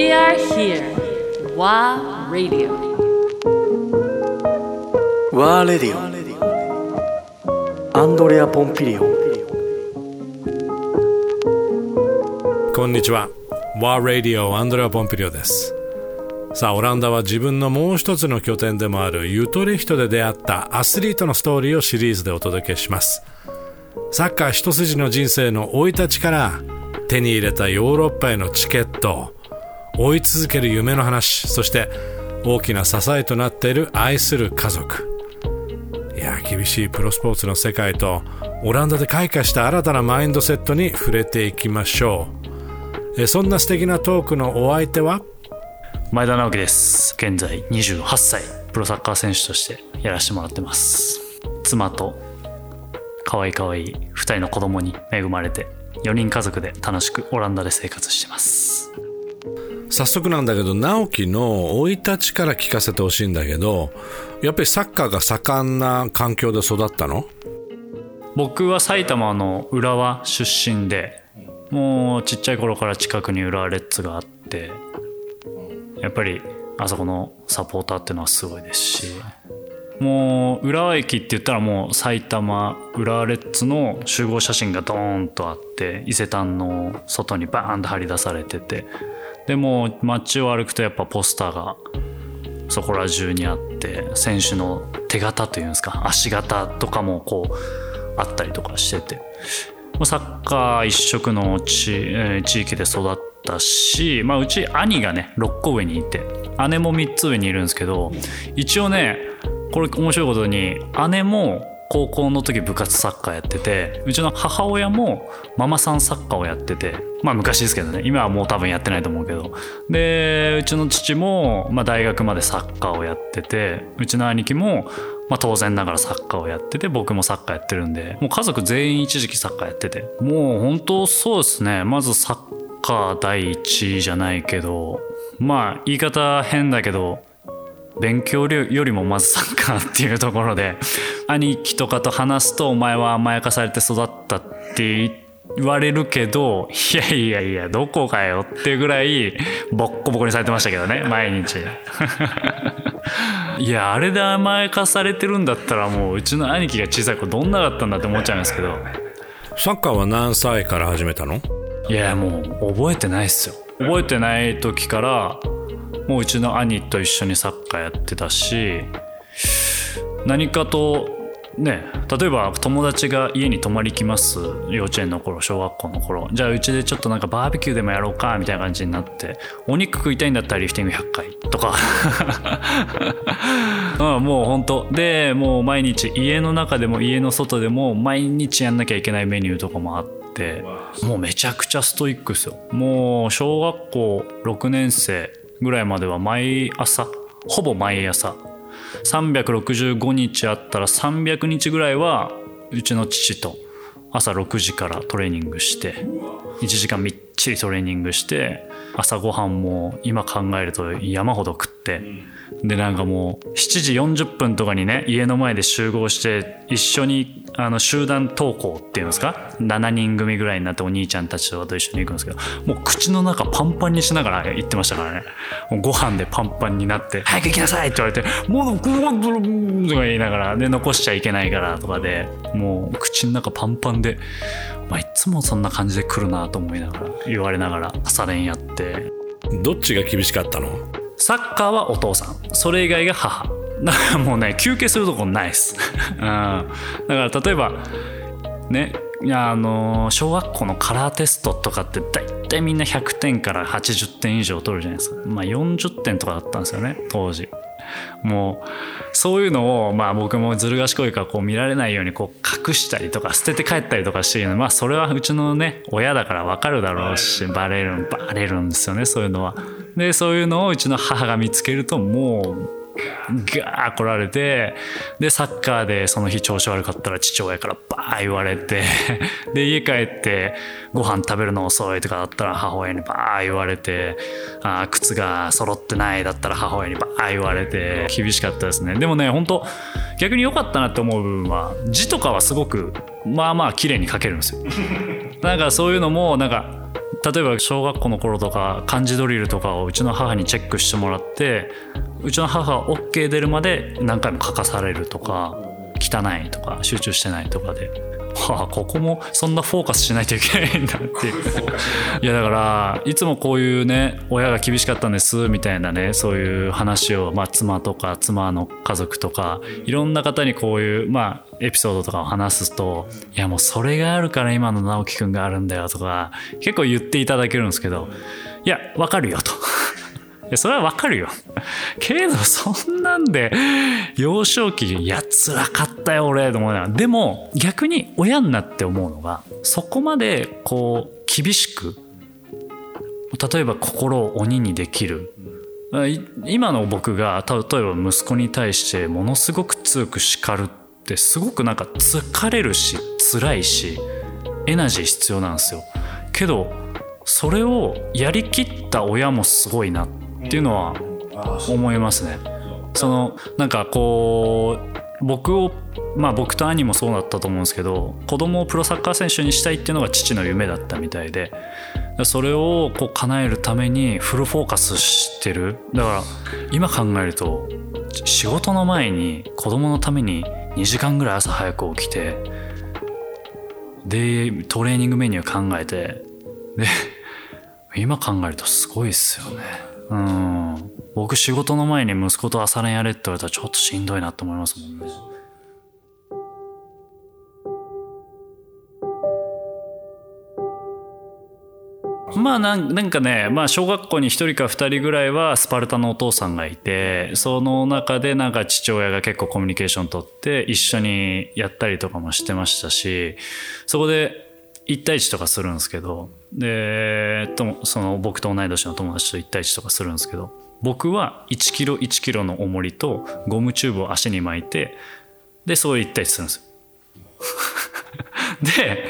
We are here. WA Radio. ワーレディオアンドレア・ポンピリオンこんにちは。ワーラディオアンドレア・ポンピリオです。さあ、オランダは自分のもう一つの拠点でもあるユトレヒトで出会ったアスリートのストーリーをシリーズでお届けします。サッカー一筋の人生の生い立ちから手に入れたヨーロッパへのチケット、追い続ける夢の話、そして大きな支えとなっている愛する家族。いや、厳しいプロスポーツの世界とオランダで開花した新たなマインドセットに触れていきましょう。えそんな素敵なトークのお相手は？前田直樹です現在28歳プロサッカー選手としてやらせてもらってます妻と可愛い可愛い2人の子供に恵まれて4人家族で楽しくオランダで生活してます早速なんだけど直樹の生い立ちから聞かせてほしいんだけどやっぱりサッカーが盛んな環境で育ったの？僕は埼玉の浦和出身でもうちっちゃい頃から近くに浦和レッズがあってやっぱりあそこのサポーターっていうのはすごいですしもう浦和駅って言ったらもう埼玉浦和レッズの集合写真がドーンとあって伊勢丹の外にバーンと張り出されててでも街を歩くとやっぱポスターがそこら中にあって選手の手形というんですか足形とかもこうあったりとかしててサッカー一色の地,、地域で育ったし、まあ、うち兄がね6個上にいて姉も3つ上にいるんですけど一応ねこれ面白いことに姉も高校の時部活サッカーやっててうちの母親もママさんサッカーをやっててまあ昔ですけどね。今はもう多分やってないと思うけど。でうちの父も、まあ、大学までサッカーをやっててうちの兄貴も、まあ、当然ながらサッカーをやってて僕もサッカーやってるんでもう家族全員一時期サッカーやってて。もう本当そうですね。まずサッカー第一じゃないけどまあ言い方変だけど勉強よりもまずサッカーっていうところで兄貴とかと話すとお前は甘やかされて育ったって言われるけどいやいやいやどこかよっていうぐらいボッコボコにされてましたけどね毎日。いやあれで甘やかされてるんだったらもううちの兄貴が小さい子どんなだったんだって思っちゃうんですけど。サッカーは何歳から始めたの？いやもう覚えてないっすよ。覚えてない時からもううちの兄と一緒にサッカーやってたし何かとね例えば友達が家に泊まり来ます幼稚園の頃小学校の頃。じゃあうちでちょっとなんかバーベキューでもやろうかみたいな感じになってお肉食いたいんだったらリフティング100回とか。うんもう本当。でもう毎日家の中でも家の外でも毎日やんなきゃいけないメニューとかもあってもうめちゃくちゃストイックですよ。もう小学校6年生ぐらいまでは毎朝ほぼ毎朝365日あったら300日ぐらいはうちの父と朝6時からトレーニングして1時間みっちりトレーニングして朝ごはんも今考えると山ほど食ってでなんかもう7時40分とかにね家の前で集合して一緒にあの集団登校っていうんですか？7人組ぐらいになってお兄ちゃんたちと一緒に行くんですけどもう口の中パンパンにしながら行ってましたからね。もうご飯でパンパンになって「早く行きなさい!」って言われて「もうブルブルブル」とか言いながらで残しちゃいけないからとかでもう口の中パンパンで、まあ、いつもそんな感じで来るなと思いながら言われながら朝練やって。どっちが厳しかったの？サッカーはお父さん。それ以外が母。だからもうね休憩するとこないっす、うん、だから例えばねあの小学校のカラーテストとかって大体みんな100点から80点以上取るじゃないですか。まあ40点とかだったんですよね当時。もうそういうのをまあ僕もずる賢いからこう見られないようにこう隠したりとか捨てて帰ったりとかしてるのまあそれはうちのね親だから分かるだろうしバレるバレるんですよねそういうのは。でそういうのをうちの母が見つけるともうガー来られてでサッカーでその日調子悪かったら父親からバー言われて で家帰ってご飯食べるの遅いとかだったら母親にバー言われてあ靴が揃ってないだったら母親にバー言われて厳しかったですね。でもね本当逆に良かったなって思う部分は字とかはすごくまあまあ綺麗に書けるんですよ。なんかそういうのもなんか例えば小学校の頃とか漢字ドリルとかをうちの母にチェックしてもらってうちの母は OK 出るまで何回も書かされるとか汚いとか集中してないとかで。はあここもそんなフォーカスしないといけないんだっていういやだからいつもこういうね親が厳しかったんですみたいなねそういう話を、まあ、妻とか妻の家族とかいろんな方にこういう、まあ、エピソードとかを話すといやもうそれがあるから今の直樹くんがあるんだよとか結構言っていただけるんですけどいやわかるよと。やそれはわかるよ。けど、そんなんで、幼少期、いや、辛かったよ、俺、と思いな。でも、逆に親になって思うのが、そこまで、こう、厳しく、例えば心を鬼にできる。今の僕が、例えば息子に対して、ものすごく強く叱るって、すごくなんか疲れるし、辛いし、エナジー必要なんですよ。けど、それをやりきった親もすごいなってっていうのは思いますね。そのなんかこう僕をまあ僕と兄もそうだったと思うんですけど子供をプロサッカー選手にしたいっていうのが父の夢だったみたいでそれをこう叶えるためにフルフォーカスしてるだから今考えると仕事の前に子供のために2時間ぐらい朝早く起きてでトレーニングメニュー考えてで今考えるとすごいっすよねうん。僕仕事の前に息子と朝練やれって言われたらちょっとしんどいなって思いますもんね。まあなんなんかね、まあ、小学校に1人か2人ぐらいはスパルタのお父さんがいてその中でなんか父親が結構コミュニケーション取って一緒にやったりとかもしてましたしそこで1対1とかするんですけどでとその僕と同い年の友達と1対1とかするんですけど僕は1キロ1キロの重りとゴムチューブを足に巻いてでそういう1対1するんです。よ で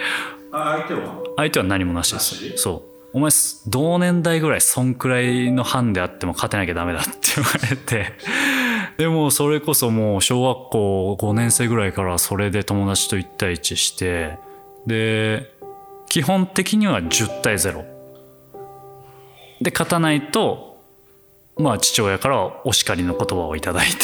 相手は？相手は何もなしです。そう。お前同年代ぐらいそんくらいの班であっても勝てなきゃダメだって言われて でもそれこそもう小学校5年生ぐらいからそれで友達と1対1してで基本的には10対0で勝たないとまあ父親からはお叱りの言葉をいただいて。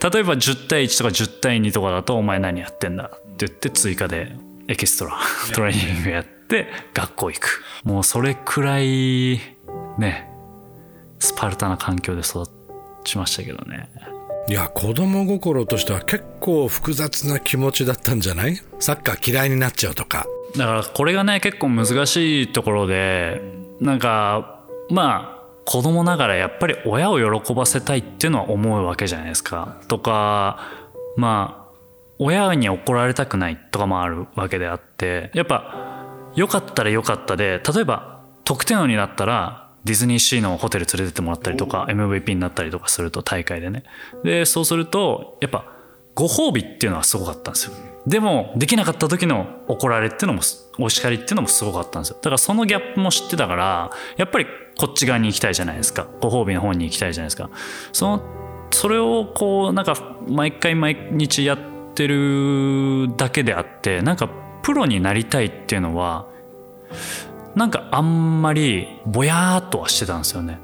例えば10対1とか10対2とかだと「お前何やってんだ」って言って追加でエキストラトレーニングやって学校行く。もうそれくらいねスパルタな環境で育ちましたけどね。いや子供心としては結構複雑な気持ちだったんじゃない？サッカー嫌いになっちゃうとかだからこれがね結構難しいところでなんかまあ子供ながらやっぱり親を喜ばせたいっていうのは思うわけじゃないですか。とかまあ親に怒られたくないとかもあるわけであってやっぱ良かったら良かったで例えば得点王になったらディズニーシーのホテル連れてってもらったりとか MVP になったりとかすると大会でねでそうするとやっぱご褒美っていうのはすごかったんですよでもできなかった時の怒られっていうのもお叱りっていうのもすごかったんですよ。だからそのギャップも知ってたからやっぱりこっち側に行きたいじゃないですか。ご褒美の方に行きたいじゃないですか。そのそれをこうなんか毎回毎日やってるだけであってなんかプロになりたいっていうのはなんかあんまりぼやーっとはしてたんですよね。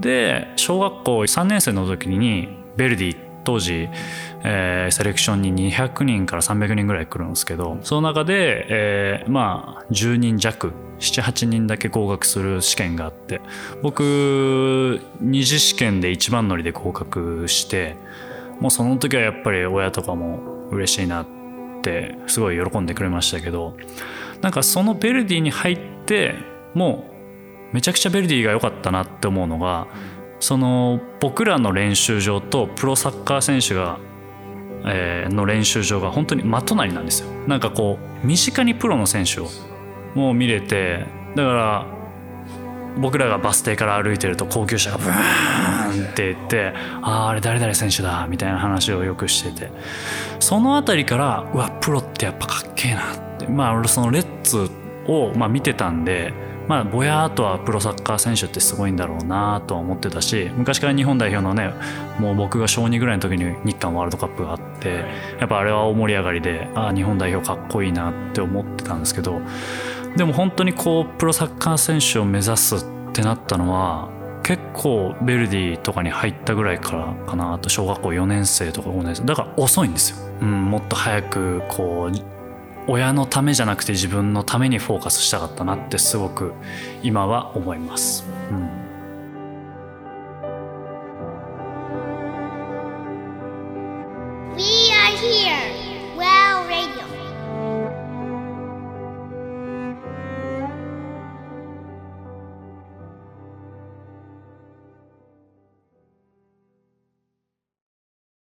で小学校3年生の時にベルディ当時、えー、セレクションに200人から300人ぐらい来るんですけどその中で、えー、まあ10人弱78人だけ合格する試験があって僕二次試験で一番乗りで合格してもうその時はやっぱり親とかも嬉しいなってすごい喜んでくれましたけどなんかそのベルディに入ってもうめちゃくちゃベルディが良かったなって思うのがその僕らの練習場とプロサッカー選手が、えー、の練習場が本当に真隣なんですよ。なんかこう身近にプロの選手をもう見れてだから僕らがバス停から歩いてると高級車がブーンって言って「あああれ誰々選手だ」みたいな話をよくしてて。その辺りからうわプロってやっぱかっけえなって。まあそのレッツをまあ見てたんでまあぼやっとはプロサッカー選手ってすごいんだろうなとは思ってたし昔から日本代表のねもう僕が小2ぐらいの時に日韓ワールドカップがあってやっぱあれは大盛り上がりでああ日本代表かっこいいなって思ってたんですけどでも本当にこうプロサッカー選手を目指すってなったのは結構ベルディとかに入ったぐらいからかなと小学校4年生とか5年生。だから遅いんですよ、うん、もっと早くこう親のためじゃなくて自分のためにフォーカスしたかったなってすごく今は思います、うん。